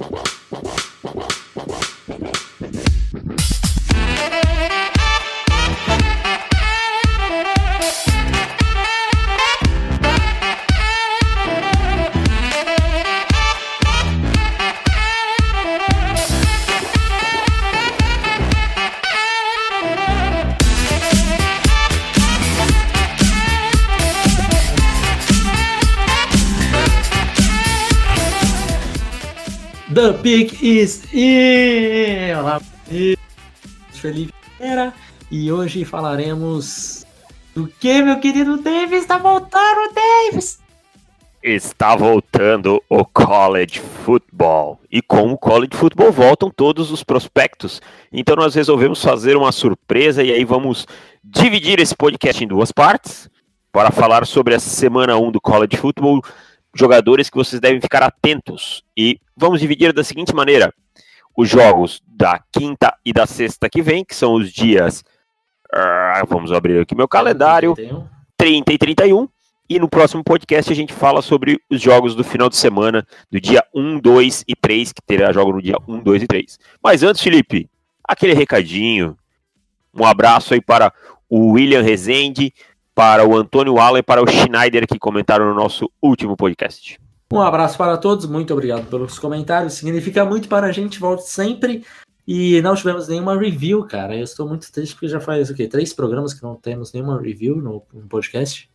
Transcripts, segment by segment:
The pick is in! Olá, Felipe Era e hoje falaremos do que, meu querido Davis? Está voltando, Davis! Está voltando o college football. E com o college football voltam todos os prospectos. Então nós resolvemos fazer uma surpresa e aí vamos dividir esse podcast em duas partes para falar sobre a semana 1 do college football jogadores que vocês devem ficar atentos. E vamos dividir da seguinte maneira: os jogos da quinta e da sexta que vem, que são os dias. Uh, vamos abrir aqui meu calendário: 30 e 31. E no próximo podcast a gente fala sobre os jogos do final de semana, do dia 1, 2 e 3, que terá jogo no dia 1, 2 e 3. Mas antes, Felipe, aquele recadinho. Um abraço aí para o William Rezende, para o Antônio Allen e para o Schneider que comentaram no nosso último podcast. Um abraço para todos, muito obrigado pelos comentários, significa muito para a gente, volte sempre. E não tivemos nenhuma review, cara. Eu estou muito triste porque já faz o quê? Três programas que não temos nenhuma review no, no podcast.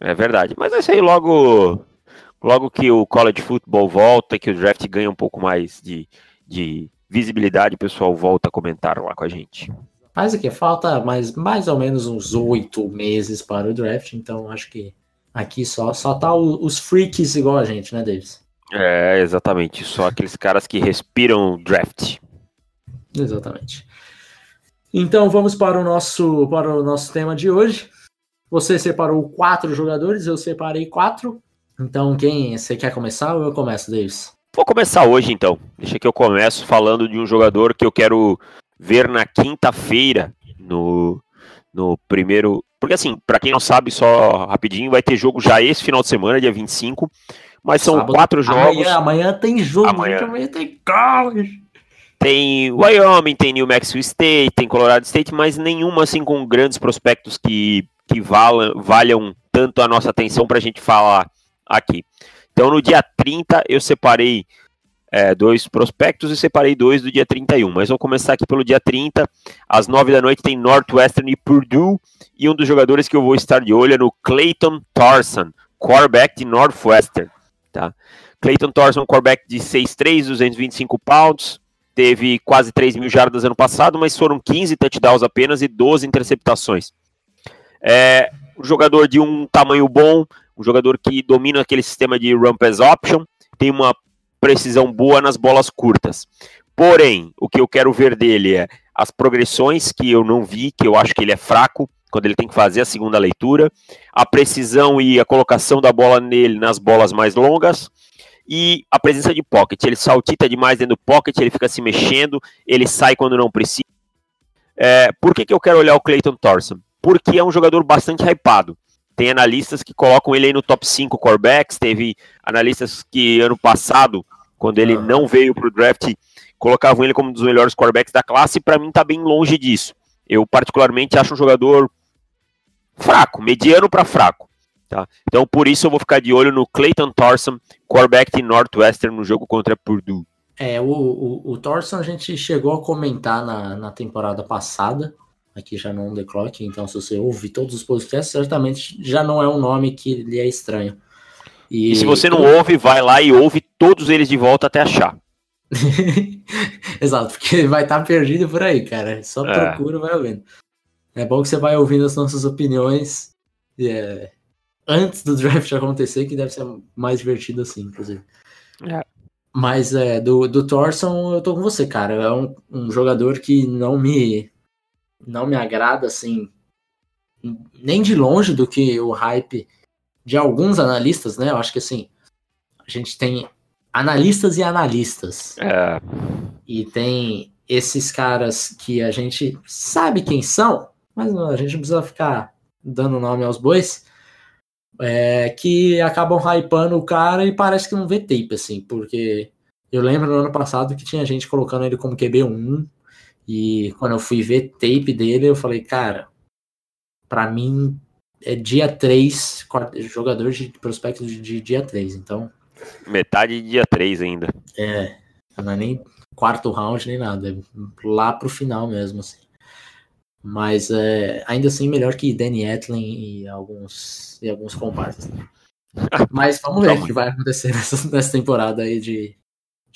É verdade, mas isso aí logo, logo que o college football volta, que o draft ganha um pouco mais de, de visibilidade, o pessoal volta a comentar lá com a gente. Mas aqui falta mais, mais ou menos uns oito meses para o draft, então acho que aqui só, só tá o, os freaks igual a gente, né, Davis? É, exatamente. Só aqueles caras que respiram draft. Exatamente. Então vamos para o nosso, para o nosso tema de hoje. Você separou quatro jogadores, eu separei quatro. Então, quem você quer começar ou eu começo, Davis? Vou começar hoje, então. Deixa que eu começo falando de um jogador que eu quero ver na quinta-feira no, no primeiro. Porque assim, para quem não sabe, só rapidinho, vai ter jogo já esse final de semana, dia 25. Mas são Sábado. quatro jogos. Amanhã, amanhã tem jogo, amanhã, amanhã tem college. Tem Wyoming, tem New Mexico State, tem Colorado State, mas nenhuma assim com grandes prospectos que, que valham, valham tanto a nossa atenção para a gente falar aqui. Então no dia 30 eu separei é, dois prospectos e separei dois do dia 31. Mas vou começar aqui pelo dia 30. Às 9 da noite tem Northwestern e Purdue. E um dos jogadores que eu vou estar de olho é no Clayton Thorson, quarterback de Northwestern. Tá? Clayton Thorson, quarterback de 6'3", 225 pounds. Teve quase 3 mil jardas ano passado, mas foram 15 touchdowns apenas e 12 interceptações. É um jogador de um tamanho bom, um jogador que domina aquele sistema de run pass option, tem uma precisão boa nas bolas curtas. Porém, o que eu quero ver dele é as progressões que eu não vi, que eu acho que ele é fraco quando ele tem que fazer a segunda leitura, a precisão e a colocação da bola nele nas bolas mais longas e a presença de pocket. Ele saltita demais dentro do pocket, ele fica se mexendo, ele sai quando não precisa. É, por que, que eu quero olhar o Clayton Thorson? Porque é um jogador bastante hypado. Tem analistas que colocam ele aí no top 5 corebacks, teve analistas que ano passado quando ele não veio para o draft, colocavam ele como um dos melhores quarterbacks da classe, e para mim está bem longe disso. Eu, particularmente, acho um jogador fraco, mediano para fraco. Tá? Então, por isso, eu vou ficar de olho no Clayton Thorson, quarterback de Northwestern, no jogo contra Purdue. É, o, o, o Thorson a gente chegou a comentar na, na temporada passada, aqui já no The Clock, então se você ouve todos os podcasts, certamente já não é um nome que lhe é estranho. E, e se você não ouve, vai lá e ouve todos eles de volta até achar. Exato, porque vai estar tá perdido por aí, cara. Só é. procura, vai ouvindo. É bom que você vai ouvindo as nossas opiniões é, antes do draft acontecer, que deve ser mais divertido assim, inclusive. É. Mas é, do, do Thorson, eu tô com você, cara. É um, um jogador que não me não me agrada assim, nem de longe do que o hype de alguns analistas, né? Eu acho que assim, a gente tem analistas e analistas. É. E tem esses caras que a gente sabe quem são, mas a gente não precisa ficar dando nome aos bois, é, que acabam hypando o cara e parece que não vê tape, assim, porque Eu lembro no ano passado que tinha gente colocando ele como QB1, e quando eu fui ver tape dele, eu falei, cara, para mim é dia 3, jogador de prospecto de, dia 3, então. Metade de dia 3 ainda. É, não é nem quarto round nem nada, é lá pro final mesmo, assim. Mas é, ainda assim melhor que Danny Etlin e alguns, e alguns comparsas. Mas vamos ver o que vai acontecer nessa, nessa temporada aí de,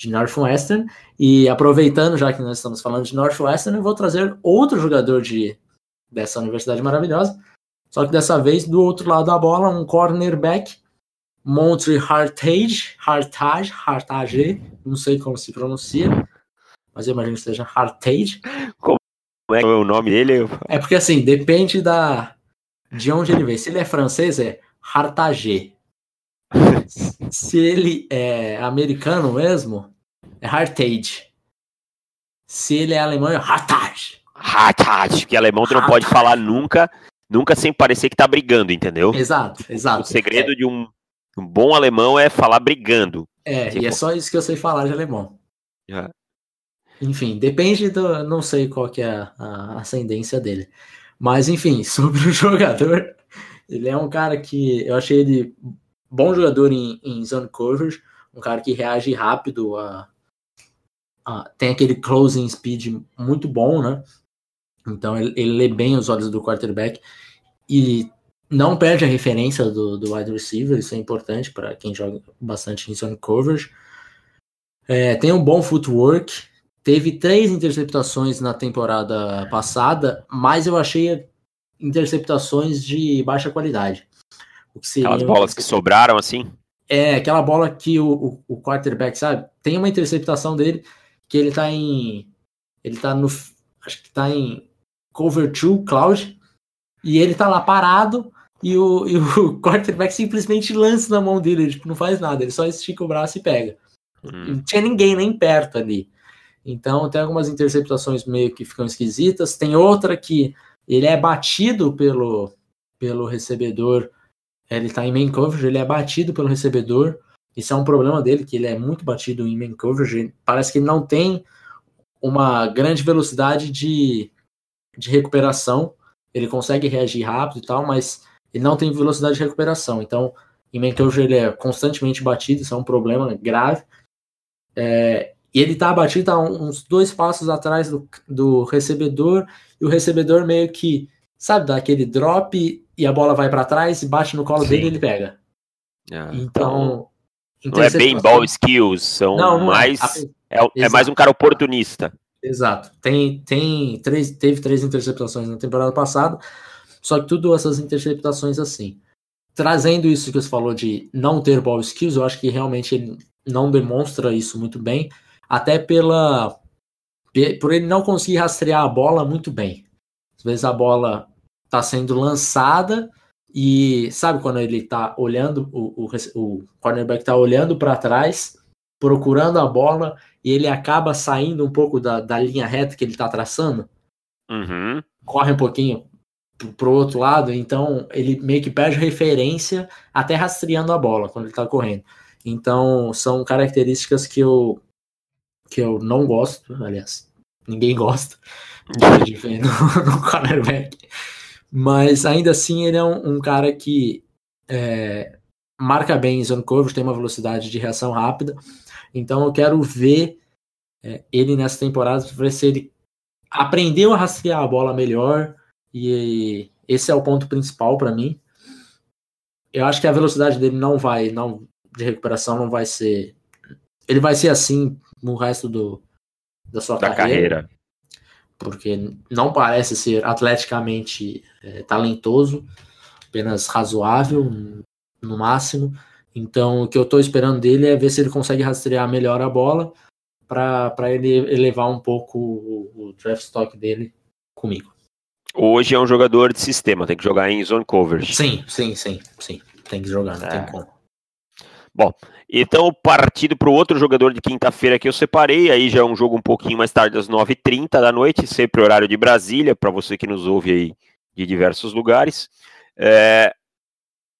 de Northwestern. E aproveitando, já que nós estamos falando de Northwestern, eu vou trazer outro jogador de, dessa universidade maravilhosa. Só que dessa vez, do outro lado da bola, um cornerback, Montre Hartage, Hartage, Hartage, não sei como se pronuncia, mas eu imagino que seja Hartage. Como é o nome dele? É porque assim, depende da de onde ele vem. Se ele é francês, é Hartage. Se ele é americano mesmo, é Hartage. Se ele é alemão, é Hartage. Hartage, que alemão tu não pode falar nunca, nunca sem parecer que tá brigando, entendeu? Exato, exato. O segredo é. de um, um, bom alemão é falar brigando. É, tipo... e é só isso que eu sei falar de alemão. É. Enfim, depende do. Não sei qual que é a, a ascendência dele. Mas, enfim, sobre o jogador, ele é um cara que eu achei ele bom jogador em, em zone coverage, um cara que reage rápido, a, a, tem aquele closing speed muito bom, né? Então ele, ele, lê bem os olhos do quarterback e não perde a referência do, do wide receiver, isso é importante para quem joga bastante em zone coverage. É, tem um bom footwork, teve três interceptações na temporada passada, mas eu achei interceptações de baixa qualidade. O que seria Aquelas bolas que sobraram assim? É, aquela bola que o, o, o, quarterback, sabe? Tem uma interceptação dele que ele tá em. Ele tá no. Acho que tá em cover 2 cloud. E ele tá lá parado. E o, e o quarterback simplesmente lança na mão dele. Ele tipo, não faz nada. Ele só estica o braço e pega. Hum. Não tinha ninguém nem perto ali. Então tem algumas interceptações meio que ficam esquisitas. Tem outra que ele é batido pelo, pelo recebedor ele está em main coverage, ele é batido pelo recebedor. Isso é um problema dele, que ele é muito batido em main coverage. Parece que ele não tem uma grande velocidade de, de recuperação. Ele consegue reagir rápido e tal, mas ele não tem velocidade de recuperação. Então, em main coverage ele é constantemente batido, isso é um problema grave. É, e ele está batido tá uns dois passos atrás do, do recebedor, e o recebedor meio que, sabe, dá aquele drop e a bola vai para trás e bate no colo Sim. dele e ele pega. Ah, então. Não é bem ball skills, são não, não é. mais. É, é, é, mais um cara oportunista. Exato. Tem, tem três, teve três interceptações na temporada passada, só que tudo essas interceptações assim. Trazendo isso que você falou de não ter ball skills, eu acho que realmente ele não demonstra isso muito bem, até pela por ele não conseguir rastrear a bola muito bem. Às vezes a bola está sendo lançada e sabe quando ele está olhando, o, o, o cornerback está olhando para trás, procurando a bola e ele acaba saindo um pouco da, da linha reta que ele está traçando? Uhum. Corre um pouquinho para o outro lado, então ele meio que perde referência até rastreando a bola quando ele está correndo. Então são características que eu que eu não gosto, aliás, ninguém gosta de ver no, no cornerback. Mas ainda assim ele é um, um cara que é, marca bem em zone coverage, tem uma velocidade de reação rápida. Então eu quero ver é, ele nessa temporada para ver se ele aprendeu a rastrear a bola melhor. E esse é o ponto principal para mim. Eu acho que a velocidade dele não vai, não de recuperação não vai ser. Ele vai ser assim no resto do, da sua da carreira. carreira porque não parece ser atleticamente é, talentoso, apenas razoável no máximo. Então, o que eu estou esperando dele é ver se ele consegue rastrear melhor a bola para ele elevar um pouco o, o, draft stock dele comigo. Hoje é um jogador de sistema, tem que jogar em zone coverage. Sim, sim, sim, sim. Tem que jogar, não é. tem como. Bom, então partido para o outro jogador de quinta-feira que eu separei, aí já é um jogo um pouquinho mais tarde, às 9h30 da noite, sempre horário de Brasília, para você que nos ouve aí de diversos lugares. É,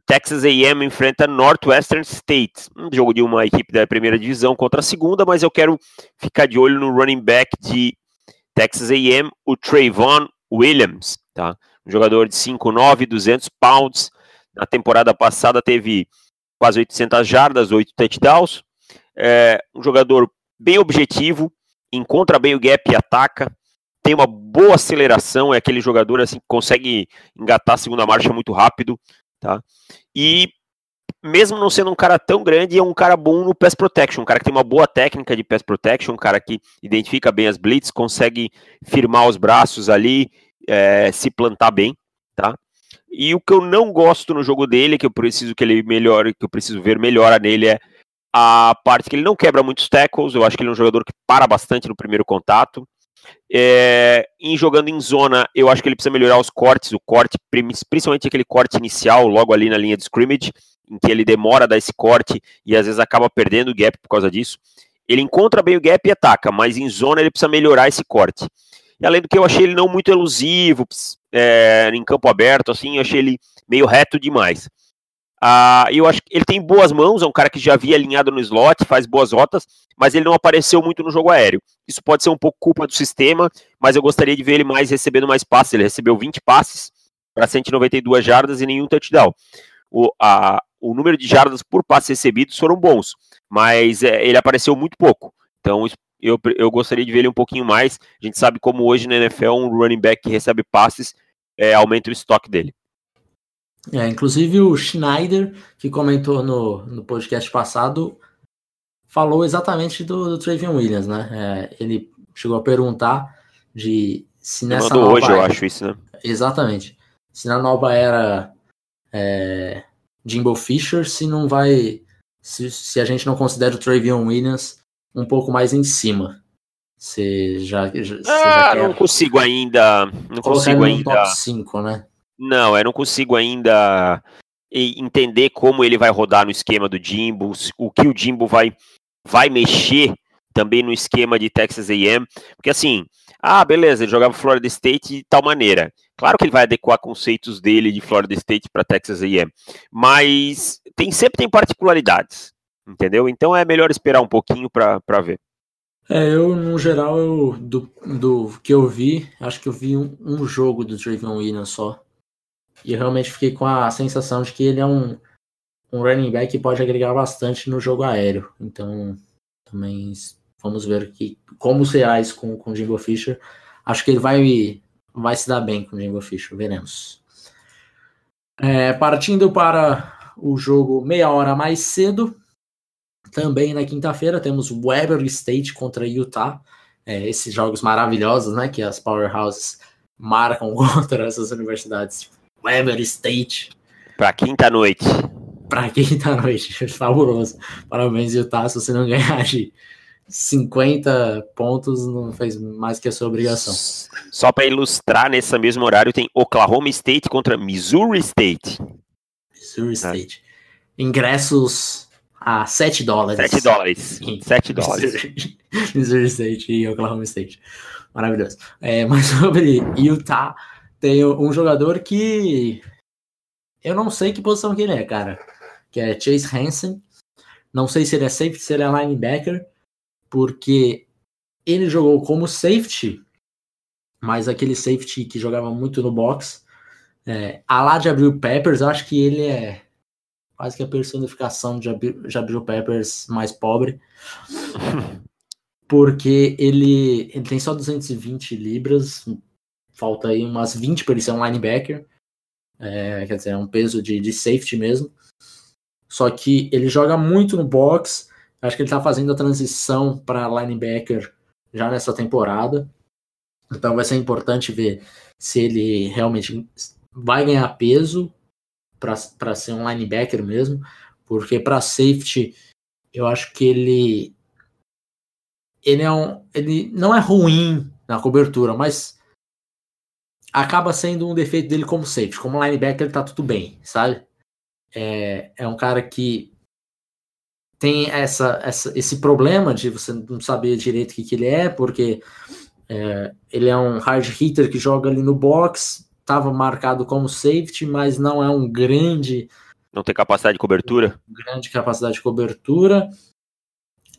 Texas A&M enfrenta Northwestern State, um jogo de uma equipe da primeira divisão contra a segunda, mas eu quero ficar de olho no running back de Texas A&M, o Trayvon Williams, tá? Um jogador de 5'9", 200 pounds, na temporada passada teve quase 800 jardas, 8 touchdowns, é um jogador bem objetivo, encontra bem o gap e ataca, tem uma boa aceleração, é aquele jogador assim que consegue engatar a segunda marcha muito rápido, tá? E mesmo não sendo um cara tão grande, é um cara bom no pass protection, um cara que tem uma boa técnica de pass protection, um cara que identifica bem as blitz, consegue firmar os braços ali, é, se plantar bem, tá? E o que eu não gosto no jogo dele, que eu preciso que ele melhore, que eu preciso ver melhora nele é a parte que ele não quebra muitos tackles, eu acho que ele é um jogador que para bastante no primeiro contato. É, em jogando em zona, eu acho que ele precisa melhorar os cortes, o corte, principalmente aquele corte inicial, logo ali na linha de scrimmage, em que ele demora a dar esse corte e às vezes acaba perdendo o gap por causa disso. Ele encontra bem o gap e ataca, mas em zona ele precisa melhorar esse corte. E além do que eu achei ele não muito elusivo, é, em campo aberto, assim, eu achei ele meio reto demais. Ah, eu acho que ele tem boas mãos, é um cara que já havia alinhado no slot, faz boas rotas, mas ele não apareceu muito no jogo aéreo. Isso pode ser um pouco culpa do sistema, mas eu gostaria de ver ele mais recebendo mais passes. Ele recebeu 20 passes para 192 jardas e nenhum touchdown. O, a, o número de jardas por passes recebidos foram bons, mas é, ele apareceu muito pouco. Então eu, eu gostaria de ver ele um pouquinho mais. A gente sabe como hoje na NFL um running back que recebe passes é, aumenta o estoque dele. É, inclusive o Schneider, que comentou no, no podcast passado, falou exatamente do, do Travion Williams, né? É, ele chegou a perguntar de se nessa nova hoje, era, eu acho isso, né? Exatamente. Se na nova era é, Jimbo Fisher, se não vai. Se, se a gente não considera o Travion Williams um pouco mais em cima. Você já, já, ah, já não consigo ainda. Não consigo ainda. Top 5, né? Não, eu não consigo ainda entender como ele vai rodar no esquema do Jimbo, o que o Jimbo vai, vai mexer também no esquema de Texas A&M, porque assim, ah, beleza, ele jogava Florida State de tal maneira. Claro que ele vai adequar conceitos dele de Florida State para Texas A&M, mas tem sempre tem particularidades, entendeu? Então é melhor esperar um pouquinho para ver. É, eu, no geral, eu, do, do que eu vi, acho que eu vi um, um jogo do Draven Williams só. E realmente fiquei com a sensação de que ele é um, um running back que pode agregar bastante no jogo aéreo. Então, também vamos ver que, como será isso com, com o Jimbo Fisher. Acho que ele vai, vai se dar bem com o Jimbo Fisher, veremos. É, partindo para o jogo meia hora mais cedo, também na quinta-feira temos Weber State contra Utah. É, esses jogos maravilhosos, né? Que as powerhouses marcam contra essas universidades Weber State. Pra quinta-noite. Pra quinta-noite. Fabuloso. Parabéns, Utah. Se você não ganhar de 50 pontos, não fez mais que a sua obrigação. Só para ilustrar, nesse mesmo horário tem Oklahoma State contra Missouri State. Missouri. State. Ingressos a 7 dólares. 7 dólares. 7 dólares. Missouri State e Oklahoma State. Maravilhoso. É, mas sobre Utah tem um jogador que eu não sei que posição que ele é, cara. Que é Chase Hansen. Não sei se ele é safety, se ele é linebacker, porque ele jogou como safety, mas aquele safety que jogava muito no box. É, a lá de Abril Peppers, eu acho que ele é quase que a personificação de Abril Peppers mais pobre. Porque ele, ele tem só 220 libras, falta aí umas 20 para ele ser um linebacker. É, quer dizer, é um peso de, de safety mesmo. Só que ele joga muito no box. Acho que ele está fazendo a transição para linebacker já nessa temporada. Então vai ser importante ver se ele realmente vai ganhar peso para ser um linebacker mesmo. Porque para safety, eu acho que ele. Ele, é um, ele não é ruim na cobertura, mas acaba sendo um defeito dele como safety. Como linebacker, ele tá tudo bem, sabe? É, é um cara que tem essa, essa, esse problema de você não saber direito o que, que ele é, porque é, ele é um hard hitter que joga ali no box, estava marcado como safety, mas não é um grande Não tem capacidade de cobertura? Grande capacidade de cobertura.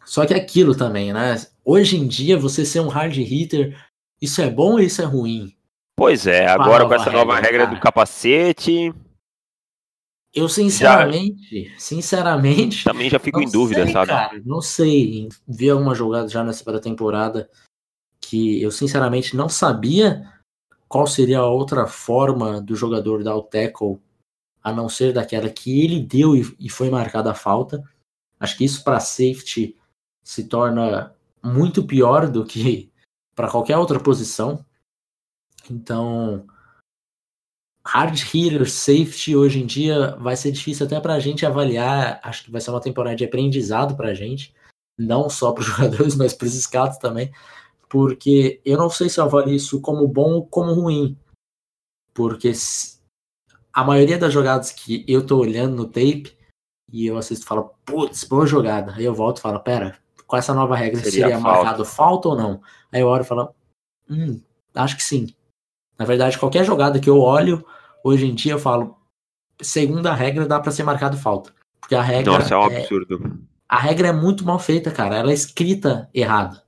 Só que é aquilo também, né? Hoje em dia, você ser um hard hitter, isso é bom ou isso é ruim? Pois é, agora com essa regra, nova regra cara. do capacete. Eu sinceramente, já, sinceramente. Também já fico em dúvida, sei, sabe? Cara, não sei. Vi alguma jogada já nessa temporada que eu sinceramente não sabia qual seria a outra forma do jogador dar o tackle a não ser daquela que ele deu e, e foi marcada a falta. Acho que isso para safety se torna muito pior do que para qualquer outra posição. Então, hard hitter safety hoje em dia vai ser difícil até para a gente avaliar. Acho que vai ser uma temporada de aprendizado para a gente, não só para os jogadores, mas para os scouts também, porque eu não sei se eu avalio isso como bom ou como ruim, porque a maioria das jogadas que eu tô olhando no tape e eu assisto e falo, putz, boa jogada. Aí eu volto e falo, pera, com essa nova regra seria, seria falta. marcado falta ou não? Aí eu olho e falo, hum, acho que sim. Na verdade, qualquer jogada que eu olho, hoje em dia eu falo, segundo a regra, dá para ser marcado falta. Porque a regra. Nossa, é um absurdo. a regra é muito mal feita, cara. Ela é escrita errada.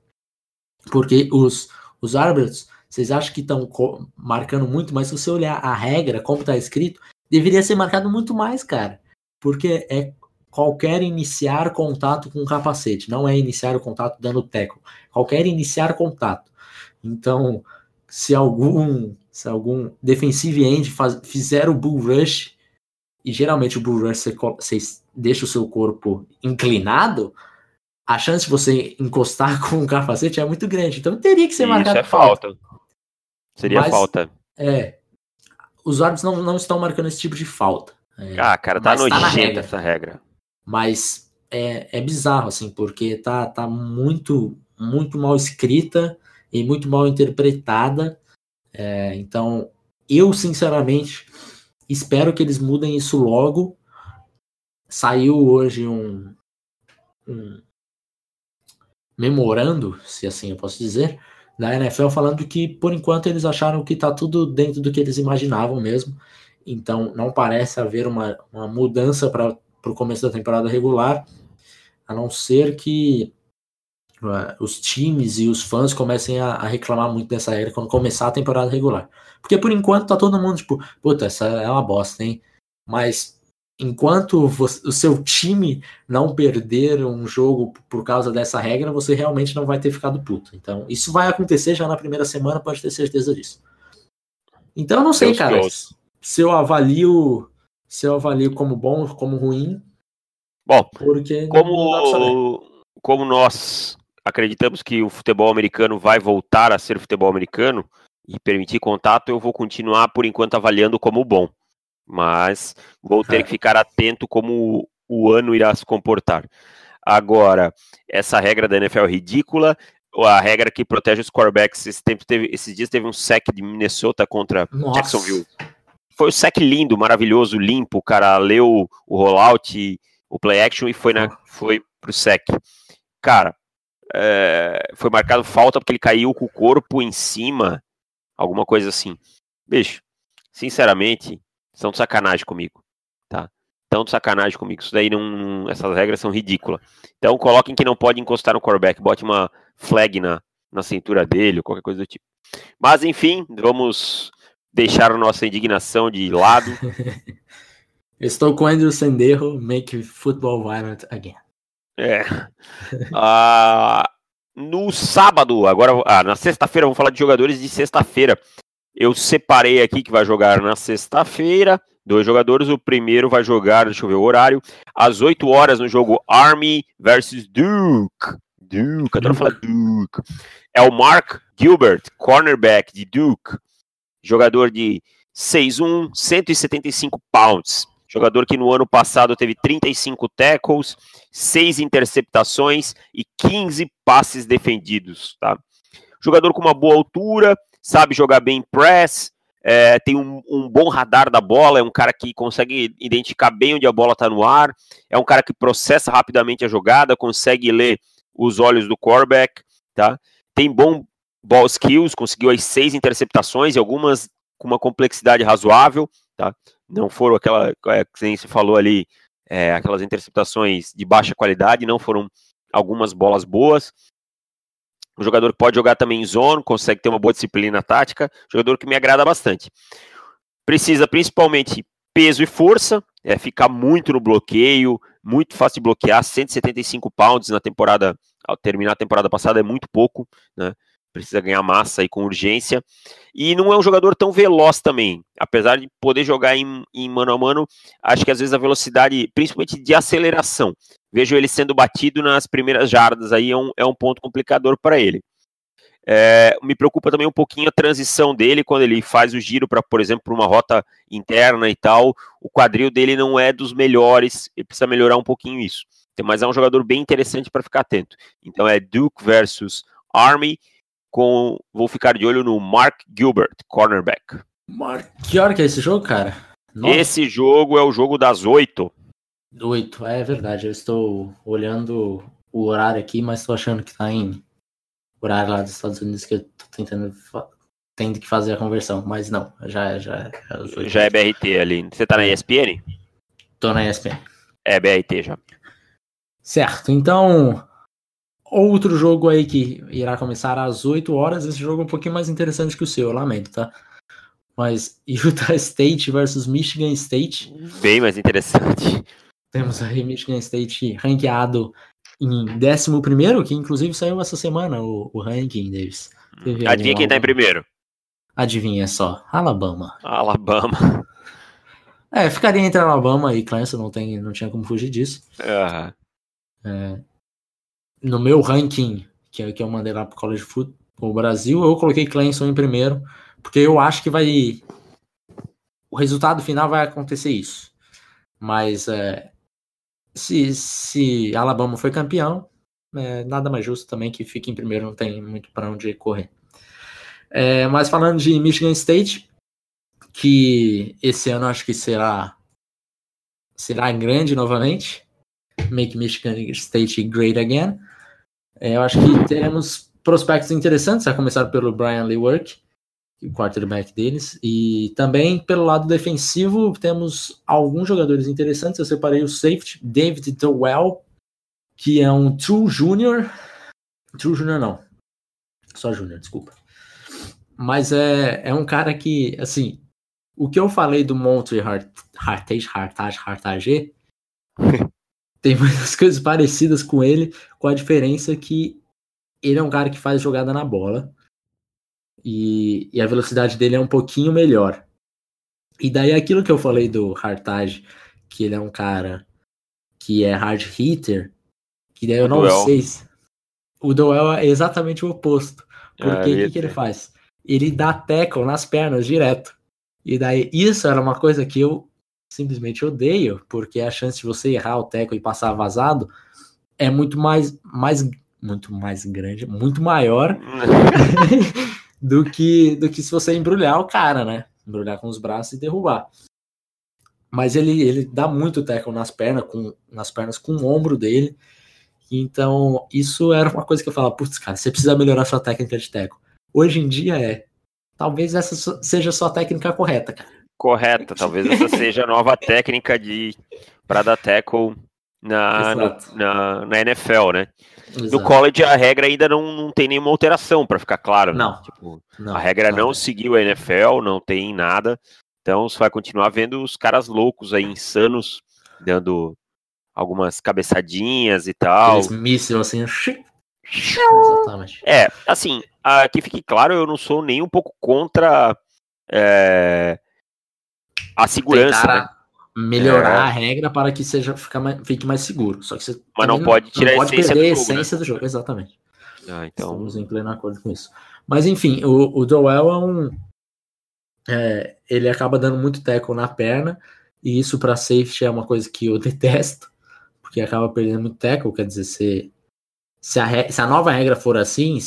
Porque os, os árbitros vocês acham que estão marcando muito, mas se você olhar a regra, como está escrito, deveria ser marcado muito mais, cara. Porque é qualquer iniciar contato com o capacete, não é iniciar o contato dando teco. Qualquer iniciar contato. Então, se algum se algum defensive end faz, fizer o bull rush, e geralmente o bull rush você, você deixa o seu corpo inclinado, a chance de você encostar com o capacete é muito grande. Então teria que ser marcado. Isso é falta. falta. Seria Mas, falta. É. Os árbitros não, não estão marcando esse tipo de falta. É, ah, cara, tá nojenta tá essa regra. Mas é, é bizarro, assim, porque tá, tá muito, muito mal escrita e muito mal interpretada. É, então, eu, sinceramente, espero que eles mudem isso logo. Saiu hoje um, um memorando, se assim eu posso dizer, da NFL falando que por enquanto eles acharam que está tudo dentro do que eles imaginavam mesmo. Então não parece haver uma, uma mudança para o começo da temporada regular, a não ser que uh, os times e os fãs comecem a, a, reclamar muito dessa regra quando começar a temporada regular. Porque por enquanto tá todo mundo tipo, puta, essa é uma bosta, hein? Mas enquanto você, o seu time não perder um jogo por causa dessa regra, você realmente não vai ter ficado puto. Então, isso vai acontecer já na primeira semana, pode ter certeza disso. Então, eu não sei, Deus cara, Deus. se eu avalio se eu avalio como bom, como ruim. Bom, porque como como nós acreditamos que o futebol americano vai voltar a ser futebol americano e permitir contato, eu vou continuar por enquanto avaliando como bom mas vou ter é. que ficar atento como o ano irá se comportar. Agora, essa regra da NFL é ridícula, a regra que protege os quarterbacks, esse tempo teve, esses dias teve um sec de Minnesota contra Nossa. Jacksonville. Foi um sec lindo, maravilhoso, limpo, o cara leu o rollout, o play action e foi, na, foi pro sec. Cara, é, foi marcado falta porque ele caiu com o corpo em cima, alguma coisa assim. Bicho, sinceramente, Estão de sacanagem comigo, tá? Estão de sacanagem comigo. Isso daí não. Essas regras são ridículas. Então coloquem que não pode encostar no quarterback. Bote uma flag na, na cintura dele, ou qualquer coisa do tipo. Mas enfim, vamos deixar a nossa indignação de lado. Estou com Andrew Senderro, make football violent again. É. Ah, no sábado, agora, ah, na sexta-feira, vamos falar de jogadores de sexta-feira. Eu separei aqui que vai jogar na sexta-feira. Dois jogadores. O primeiro vai jogar, deixa eu ver o horário, às 8 horas no jogo Army versus Duke. Duke, adoro falar Duke. É o Mark Gilbert, cornerback de Duke. Jogador de 6'1, 175 pounds. Jogador que no ano passado teve 35 tackles, 6 interceptações e 15 passes defendidos, tá? Jogador com uma boa altura, sabe jogar bem press, é, tem um, um, bom radar da bola, é um cara que consegue identificar bem onde a bola está no ar, é um cara que processa rapidamente a jogada, consegue ler os olhos do quarterback, tá? Tem bom ball skills, conseguiu as seis interceptações e algumas com uma complexidade razoável, tá? não foram aquela, é, que você falou ali, é, aquelas interceptações de baixa qualidade, não foram algumas bolas boas. Um jogador que pode jogar também em zone, consegue ter uma boa disciplina tática, jogador que me agrada bastante. Precisa principalmente peso e força, é ficar muito no bloqueio, muito fácil de bloquear, 175 pounds na temporada, ao terminar a temporada passada é muito pouco, né? Precisa ganhar massa aí com urgência. E não é um jogador tão veloz também. Apesar de poder jogar em, em mano a mano, acho que às vezes a velocidade, principalmente de aceleração, vejo ele sendo batido nas primeiras jardas, aí é um, é um ponto complicador para ele. É, me preocupa também um pouquinho a transição dele quando ele faz o giro para, por exemplo, para uma rota interna e tal. O quadril dele não é dos melhores, ele precisa melhorar um pouquinho isso. Mas é um jogador bem interessante para ficar atento. Então é Duke versus Army, com vou ficar de olho no Mark Gilbert, cornerback. Mark, que hora que é esse jogo, cara? Nossa. Esse jogo é o jogo das oito. Oito, é verdade. Eu estou olhando o horário aqui, mas estou achando que está em horário lá dos Estados Unidos que eu estou tentando tendo que fazer a conversão, mas não, já já é já é BRT ali. Você está na ESPN? Tô na ESPN. É BRT já. Certo. Então, outro jogo aí que irá começar às 8 horas, esse jogo é um pouquinho mais interessante que o seu, eu lamento, tá? Mas Utah State versus Michigan State. Bem mais interessante. Temos aí Michigan State ranqueado em 11, que inclusive saiu essa semana o, o ranking, Davis. Teve Adivinha quem tá em primeiro? Adivinha só, Alabama. Alabama. É, ficaria entre Alabama e Clemson, não, tem, não tinha como fugir disso. Uhum. É, no meu ranking, que, que eu mandei lá pro College Football Brasil, eu coloquei Clemson em primeiro, porque eu acho que vai. O resultado final vai acontecer isso. Mas é, se, se Alabama foi campeão, é, nada mais justo também que fique em primeiro, não tem muito para onde correr. É, mas falando de Michigan State, que esse ano acho que será será grande novamente, Make Michigan State Great Again. É, eu acho que teremos prospectos interessantes, a começar pelo Brian Lewerk, o quarterback deles. E também pelo lado defensivo, temos alguns jogadores interessantes. Eu separei o safety, David Towell, que é um true junior. True junior não. Só junior, desculpa. Mas é, é um cara que, assim, o que eu falei do Montre Hartage, Hartage, Hartage, tem muitas coisas parecidas com ele, com a diferença que ele é um cara que faz jogada na bola e, e a velocidade dele é um pouquinho melhor. E daí aquilo que eu falei do Hartage, que ele é um cara que é hard hitter, que daí eu não duel. sei. Se... O duel é exatamente o oposto. Porque o que, que ele faz? Ele dá tackle nas pernas direto. E daí isso era uma coisa que eu simplesmente odeio, porque a chance de você errar o tackle e passar vazado é muito mais, mais muito mais grande, muito maior do que do que se você embrulhar o cara, né? Embrulhar com os braços e derrubar. Mas ele, ele dá muito tackle nas pernas, com, nas pernas com o ombro dele. Então, isso era uma coisa que eu falava, putz, cara, você precisa melhorar sua técnica de tackle. Hoje em dia é. Talvez essa seja a sua técnica correta, cara. Correta, talvez essa seja a nova técnica de para dar tackle na, no, na, na NFL, né? Exato. No college a regra ainda não, não tem nenhuma alteração, para ficar claro. Né? Não. Tipo, não. A regra não. não seguiu a NFL, não tem nada. Então você vai continuar vendo os caras loucos aí, insanos, dando algumas cabeçadinhas e tal. Aqueles mísseis assim. Exatamente. É, assim, que fique claro, eu não sou nem um pouco contra é, a segurança. Tentar, né? Melhorar é. a regra para que seja ficar mais, fique mais seguro. Só que você mas não pode tirar não pode a essência, perder do, jogo, a né? essência né? do jogo, exatamente. Ah, então... Estamos em pleno acordo com isso. Mas enfim, o, o Joel é um. É, ele acaba dando muito tackle na perna, e isso para safety é uma coisa que eu detesto, porque acaba perdendo muito tackle. Quer dizer, se, se, a, se a nova regra for assim,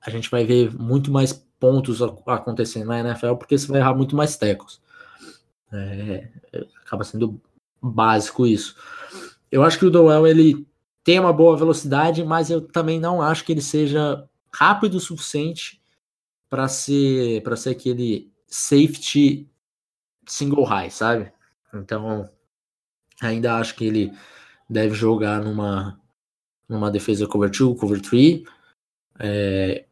a gente vai ver muito mais pontos acontecendo na NFL, porque você vai errar muito mais tackles. É, acaba sendo básico isso. Eu acho que o Dowell ele tem uma boa velocidade, mas eu também não acho que ele seja rápido o suficiente para ser para ser aquele safety single high, sabe? Então, ainda acho que ele deve jogar numa, numa defesa cover 2, cover 3. É,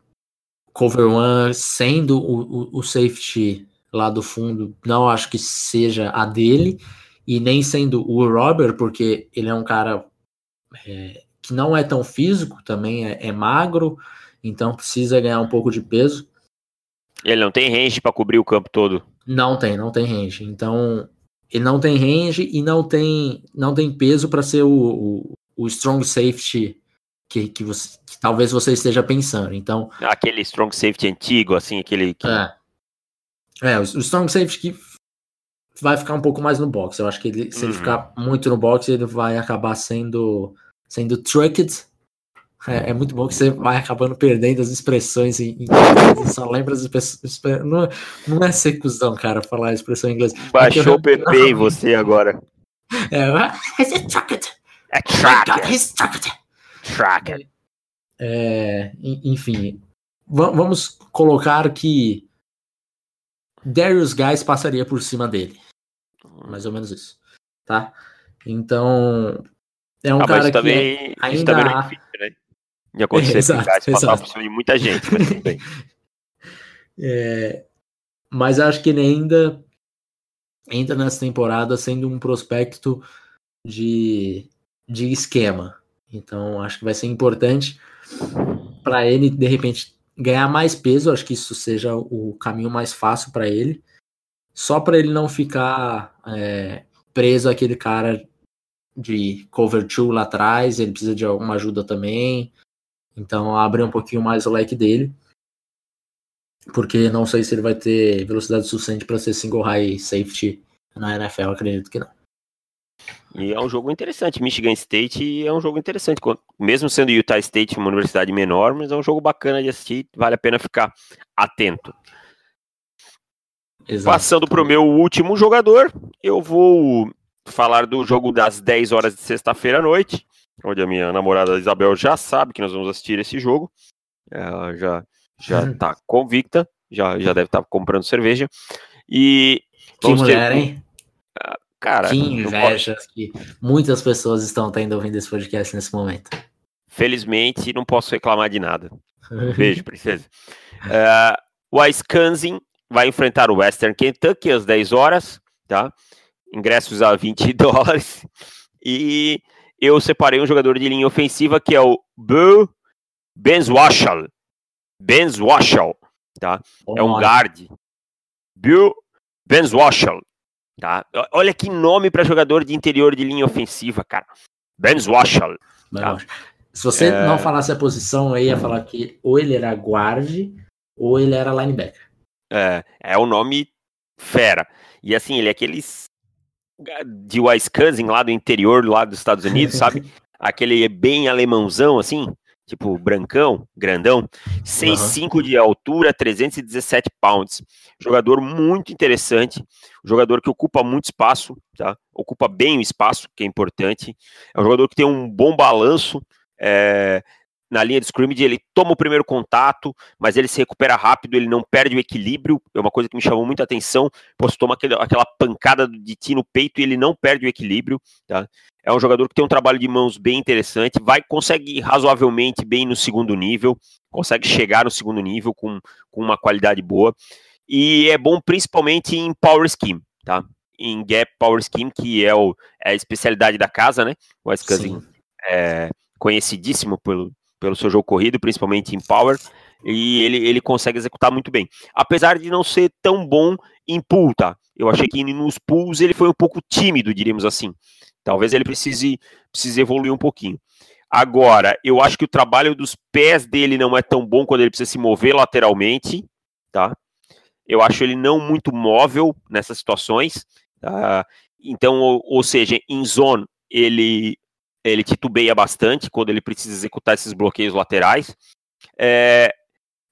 cover 1 sendo o, o, o, safety lá do fundo, não acho que seja a dele, e nem sendo o Robert, porque ele é um cara é, que não é tão físico, também é, é magro, então precisa ganhar um pouco de peso. Ele não tem range para cobrir o campo todo. Não tem, não tem range. Então, ele não tem range e não tem, não tem peso para ser o, o, o, strong safety que, que, você, que talvez você esteja pensando. Então, aquele strong safety antigo, assim, aquele que... é, é o, o strong safety vai ficar um pouco mais no box. Eu acho que ele, se uhum. ele ficar muito no box, ele vai acabar sendo sendo trucked é, é, muito bom que você vai acabando perdendo as expressões em, inglês, só lembra as expressões. Não, não é ser cuzão, cara, falar a expressão em inglês. Baixou o PP em você agora. É, é trucked. É trucked. trucked. Trucked. É, enfim, vamos colocar que Darius Guys passaria por cima dele. Mais ou menos isso, tá? Então, é um ah, cara que também, ainda também não é difícil, né? de acontecer é, exato, passar por cima de muita gente, mas tudo bem. é, mas acho que ele ainda entra nessa temporada sendo um prospecto de, de esquema. Então acho que vai ser importante para ele de repente ganhar mais peso. Acho que isso seja o caminho mais fácil para ele, só para ele não ficar é, preso àquele cara de cover 2 lá atrás. Ele precisa de alguma ajuda também. Então abre um pouquinho mais o leque dele. Porque não sei se ele vai ter velocidade suficiente para ser single high safety na NFL, acredito que não. E é um jogo interessante. Michigan State é um jogo interessante. Mesmo sendo Utah State uma universidade menor, mas é um jogo bacana de assistir. Vale a pena ficar atento. Exato. Passando para o meu último jogador, eu vou falar do jogo das 10 horas de sexta-feira à noite onde a minha namorada Isabel já sabe que nós vamos assistir esse jogo. Ela já já está uhum. convicta, já, já deve estar tá comprando cerveja. E que mulher, ter... hein? Cara, que inveja pode... que muitas pessoas estão tendo ouvindo esse podcast nesse momento. Felizmente, não posso reclamar de nada. Beijo, princesa. Uh, o Wisconsin vai enfrentar o Western Kentucky às 10 horas, tá? Ingressos a 20 dólares. E eu separei um jogador de linha ofensiva que é o Bill Benzwashal. Benzwashal, tá? é um guard. Bill Benzwashal, tá? Olha que nome para jogador de interior de linha ofensiva, cara. Benzwashal. Tá? Se você é... não falasse a posição, eu ia falar que ou ele era guard ou ele era linebacker. É, é o nome fera. E assim, ele é aqueles de Wisconsin, lá do interior, lá dos Estados Unidos, sabe? Aquele bem alemãozão, assim, tipo brancão, grandão, 6'5 uhum. de altura, 317 pounds. Jogador muito interessante, jogador que ocupa muito espaço, tá? Ocupa bem o espaço, que é importante. É um jogador que tem um bom balanço, é, na linha de scrimmage, ele toma o primeiro contato, mas ele se recupera rápido, ele não perde o equilíbrio, é uma coisa que me chamou muita atenção, posso tomar aquele, aquela pancada de ti no peito e ele não perde o equilíbrio, tá? É um jogador que tem um trabalho de mãos bem interessante, vai consegue razoavelmente bem no segundo nível, consegue chegar no segundo nível com, com uma qualidade boa, e é bom principalmente em power scheme, tá? Em gap power scheme, que é, o, é a especialidade da casa, né? O Wisconsin é conhecidíssimo pelo, pelo seu jogo corrido, principalmente em power, e ele, ele consegue executar muito bem. Apesar de não ser tão bom em pool, tá? Eu achei que nos pools ele foi um pouco tímido, diríamos assim. Talvez ele precise, precise evoluir um pouquinho. Agora, eu acho que o trabalho dos pés dele não é tão bom quando ele precisa se mover lateralmente, tá? Eu acho ele não muito móvel nessas situações. Tá? Então, ou, ou seja, em zone, ele ele titubeia bastante quando ele precisa executar esses bloqueios laterais. É,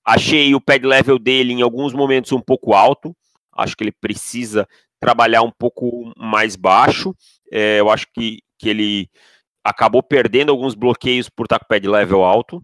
achei o pad level dele em alguns momentos um pouco alto. Acho que ele precisa trabalhar um pouco mais baixo. É, eu acho que, que ele acabou perdendo alguns bloqueios por estar com o pad level alto.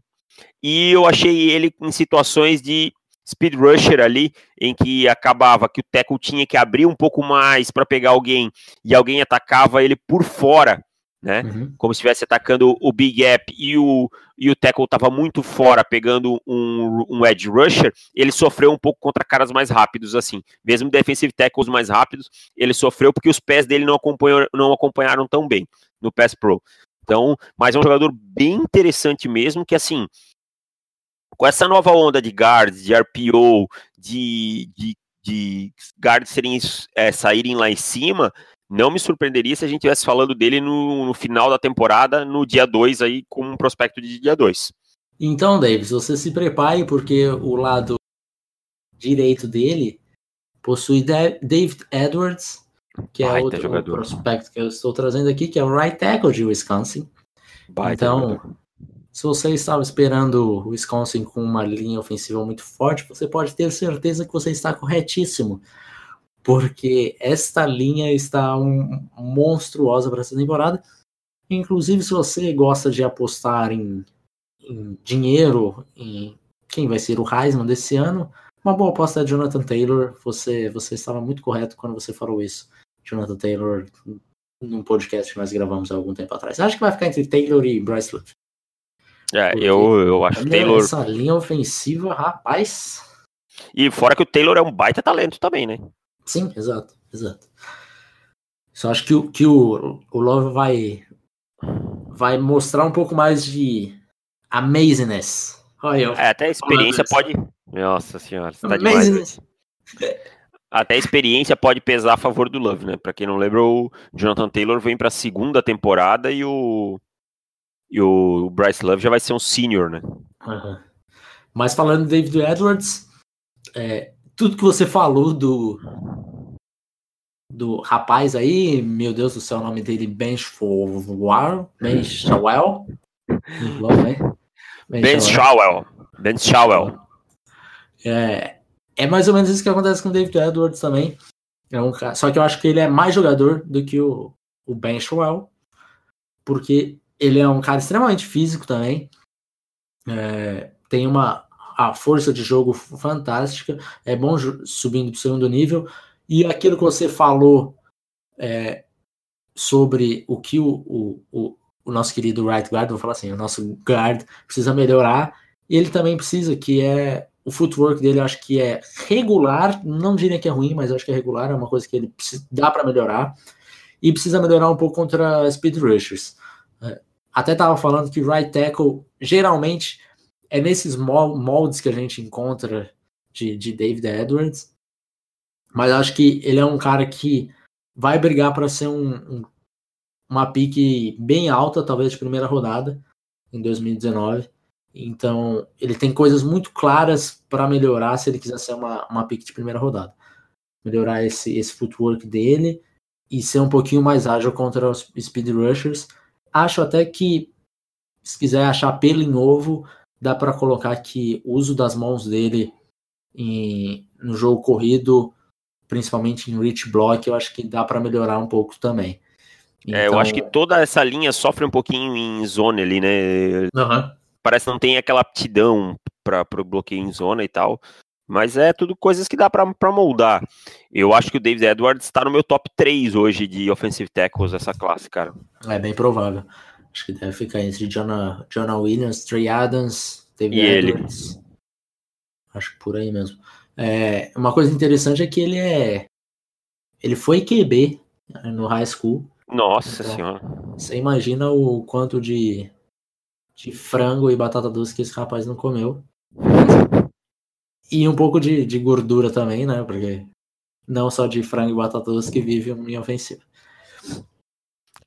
E eu achei ele em situações de speed rusher ali, em que acabava que o tackle tinha que abrir um pouco mais para pegar alguém e alguém atacava ele por fora, né? Uhum. Como se estivesse atacando o big gap e o, e o tackle estava muito fora, pegando um, um edge rusher, ele sofreu um pouco contra caras mais rápidos, assim. Mesmo defensive tackles mais rápidos, ele sofreu porque os pés dele não, acompanham, não acompanharam tão bem no pass pro. Então, mas é um jogador bem interessante mesmo, que assim, com essa nova onda de guards, de RPO, de, de, de guards serem, é, saírem lá em cima, não me surpreenderia se a gente estivesse falando dele no, no, final da temporada, no dia 2 aí, com um prospecto de dia 2. Então, Davis, você se prepare, porque o lado direito dele possui David Edwards, que é outro jogador. prospecto que eu estou trazendo aqui, que é o right tackle de Wisconsin. Baita então, jogador. se você estava esperando o Wisconsin com uma linha ofensiva muito forte, você pode ter certeza que você está corretíssimo, porque esta linha está um, monstruosa para essa temporada. Inclusive, se você gosta de apostar em, em dinheiro, em quem vai ser o Heisman desse ano, uma boa aposta é Jonathan Taylor. Você, você estava muito correto quando você falou isso. Jonathan Taylor num podcast que nós gravamos há algum tempo atrás. Acho que vai ficar entre Taylor e Bryce Love. É, eu, eu acho que Taylor. Essa linha ofensiva, rapaz. E fora que o Taylor é um baita talento também, né? Sim, exato, exato. Só acho que, o, que o, o Love vai, vai mostrar um pouco mais de amazingness. Olha, eu, é, até a experiência pode. Nossa senhora, você tá amazingness. demais. Até a experiência pode pesar a favor do Love, né? Para quem não lembra, o Jonathan Taylor vem para a segunda temporada e o e o Bryce Love já vai ser um senior, né? Uhum. Mas falando do David Edwards, é, tudo que você falou do do rapaz aí, meu Deus do céu, o nome dele Ben Shawel, Ben Shawel, Ben Shawel, Ben Shawel. É, é mais ou menos isso que acontece com o David Edwards também. É um, só que eu acho que ele é mais jogador do que o, o Ben Showell, porque ele é um cara extremamente físico também. É, tem uma a força de jogo fantástica, é bom subindo para o segundo nível. E aquilo que você falou é, sobre o que o, o, o, nosso querido right guard, vou falar assim, o nosso guard precisa melhorar, ele também precisa, que é o footwork dele eu acho que é regular, não diria que é ruim, mas eu acho que é regular, é uma coisa que ele precisa, dá para melhorar. E precisa melhorar um pouco contra speed rushers. É, até tava falando que right tackle geralmente é nesses moldes que a gente encontra de, de David Edwards. Mas acho que ele é um cara que vai brigar para ser um, um, uma pique bem alta, talvez de primeira rodada, em 2019. Então, ele tem coisas muito claras para melhorar se ele quiser ser uma, uma pick de primeira rodada. Melhorar esse, esse footwork dele e ser um pouquinho mais ágil contra os speed rushers. Acho até que, se quiser achar pelo em ovo, dá para colocar que o uso das mãos dele em, no jogo corrido, principalmente em reach block, eu acho que dá para melhorar um pouco também. Então... É, eu acho que então toda essa linha sofre um pouquinho em zone ali, né? Uhum parece que não tem aquela aptidão para o bloqueio em zona e tal. Mas é tudo coisas que dá para moldar. Eu acho que o David Edwards está no meu top 3 hoje de offensive tackles dessa classe, cara. É bem provável. Acho que deve ficar entre Jonah, Jonah Williams, Trey Adams, David e Edwards. Ele. Acho que por aí mesmo. É, uma coisa interessante é que ele é. Ele foi QB no high school. Nossa então, senhora. Você imagina o quanto de de frango e batata doce que esse rapaz não comeu. E um pouco de, de gordura também, né? Porque não só de frango e batata doce que vive linha ofensiva.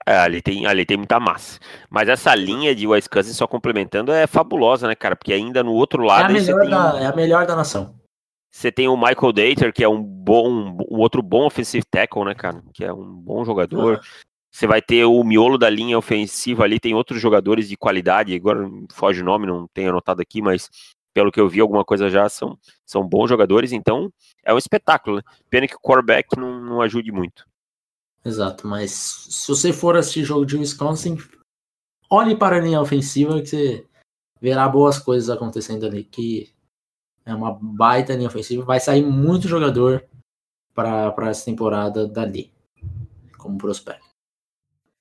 É, ali tem, ali tem muita massa. Mas essa linha de Wisconsin só complementando é fabulosa, né, cara? Porque ainda no outro lado. É a melhor, da, é a melhor da nação. Você tem o Michael Dater, que é um bom, um outro bom offensive tackle, né, cara? Que é um bom jogador. Você vai ter o miolo da linha ofensiva ali, tem outros jogadores de qualidade, agora foge o nome, não tenho anotado aqui, mas pelo que eu vi, alguma coisa já são, são bons jogadores, então é um espetáculo, né? Pena que o quarterback não, não ajude muito. Exato, mas se você for assistir jogo de Wisconsin, olhe para a linha ofensiva que você verá boas coisas acontecendo ali, que É uma baita linha ofensiva. Vai sair muito jogador para essa temporada dali, como prospecto.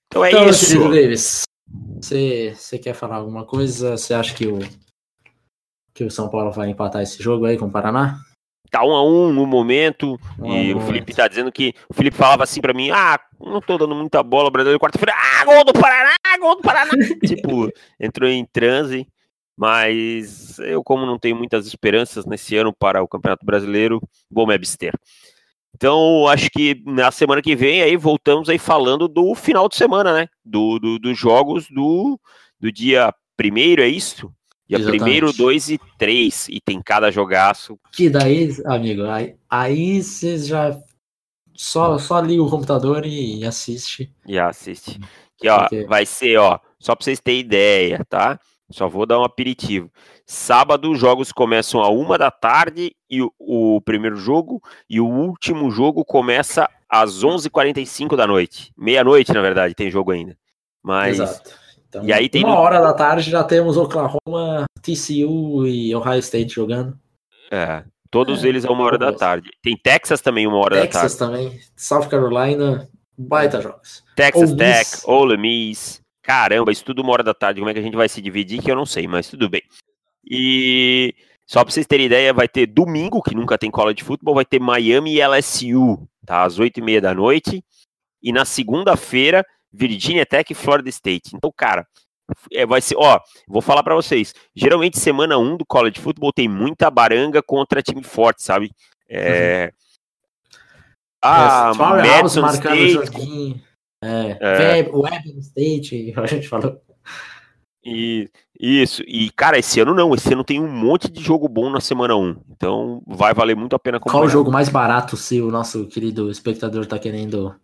Então é então, isso. Davis, você, você quer falar alguma coisa? Você acha que o, que o São Paulo vai empatar esse jogo aí com o Paraná? Tá um a um no momento. Um e o Felipe tá dizendo que. O Felipe falava assim pra mim: ah, não tô dando muita bola, brasileiro quarta-feira. Ah, gol do Paraná, gol do Paraná. tipo, entrou em transe. Mas eu, como não tenho muitas esperanças nesse ano para o Campeonato Brasileiro, vou me abster. Então, acho que na semana que vem aí voltamos aí falando do final de semana, né? Do, do dos jogos do, do dia primeiro, é isso? Dia primeiro, dois e três, e tem cada jogaço. Que daí, amigo, aí, aí você já só, só liga o computador e assiste. E assiste. Que, ó, Porque... vai ser, ó, só pra vocês terem ideia, tá? Só vou dar um aperitivo. Sábado, os jogos começam a uma da tarde e o, o primeiro jogo, e o último jogo começa às 11h45 da noite. Meia-noite, na verdade, tem jogo ainda. Mas. Exato. Então, e aí tem uma hora da tarde já temos Oklahoma, TCU e Ohio State jogando. É, todos é, eles a uma hora da tarde. Tem Texas também uma hora Texas da tarde. Texas também, South Carolina, baita jogos. Texas Ole Tech. Ole Miss, Caramba, isso tudo uma hora da tarde. Como é que a gente vai se dividir? Que eu não sei, mas tudo bem. E só para vocês terem ideia, vai ter domingo, que nunca tem cola de futebol, vai ter Miami e LSU, tá? Às oito e meia da noite. E na segunda-feira, Virginia Tech e Florida State. Então, cara, é, vai ser, ó, vou falar para vocês. Geralmente, semana 1 um do college football tem muita baranga contra time forte, sabe? É... Uhum. Ah, Madison State. É, é. Web State, a gente falou. E, isso, e cara, esse ano não, esse ano tem um monte de jogo bom na semana 1, então vai valer muito a pena acompanhar. Qual o jogo mais barato se o nosso querido espectador tá querendo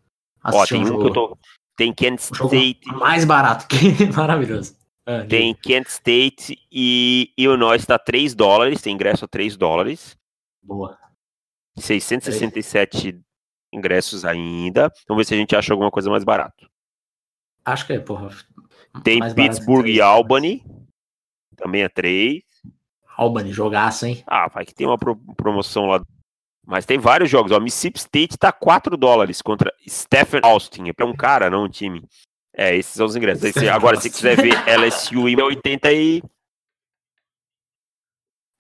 assistir Ó, tem um, um que eu tô... Tem Kent State... mais barato, que maravilhoso. Ah, tem Kent State e Illinois tá 3 dólares, tem ingresso a 3 dólares. Boa. 667 ingressos ainda. Vamos ver se a gente acha alguma coisa mais barato. Acho que é, porra. Tem Pittsburgh e Albany. Também é 3. Albany, jogaço, hein? Ah, vai que tem uma pro promoção lá. Mas tem vários jogos. Ó, Mississippi State tá 4 dólares contra Stephen Austin. É um cara, não um time. É, esses são os ingressos. Esse, agora, se quiser ver LSU e 80 e.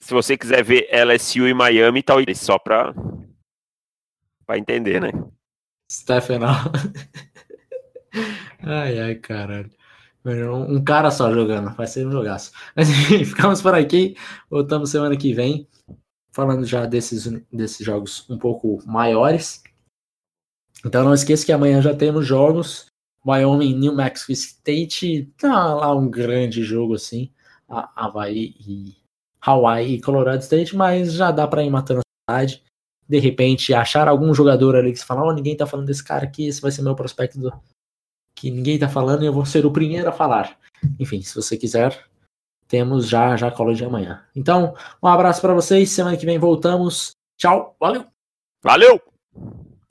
Se você quiser ver LSU e Miami, tá só pra Pra entender, né? Stephen Ai, ai, caralho. Um cara só jogando, vai ser um jogaço. Mas enfim, ficamos por aqui. Voltamos semana que vem, falando já desses, desses jogos um pouco maiores. Então não esqueça que amanhã já temos jogos. Wyoming, New Mexico State, tá lá um grande jogo assim. Havaí e Hawaii e Colorado State, mas já dá para ir matando a cidade de repente achar algum jogador ali que você fala, oh, ninguém tá falando desse cara aqui, esse vai ser meu prospecto do... que ninguém tá falando e eu vou ser o primeiro a falar. Enfim, se você quiser, temos já já cola de amanhã. Então, um abraço para vocês, semana que vem voltamos. Tchau, valeu. Valeu.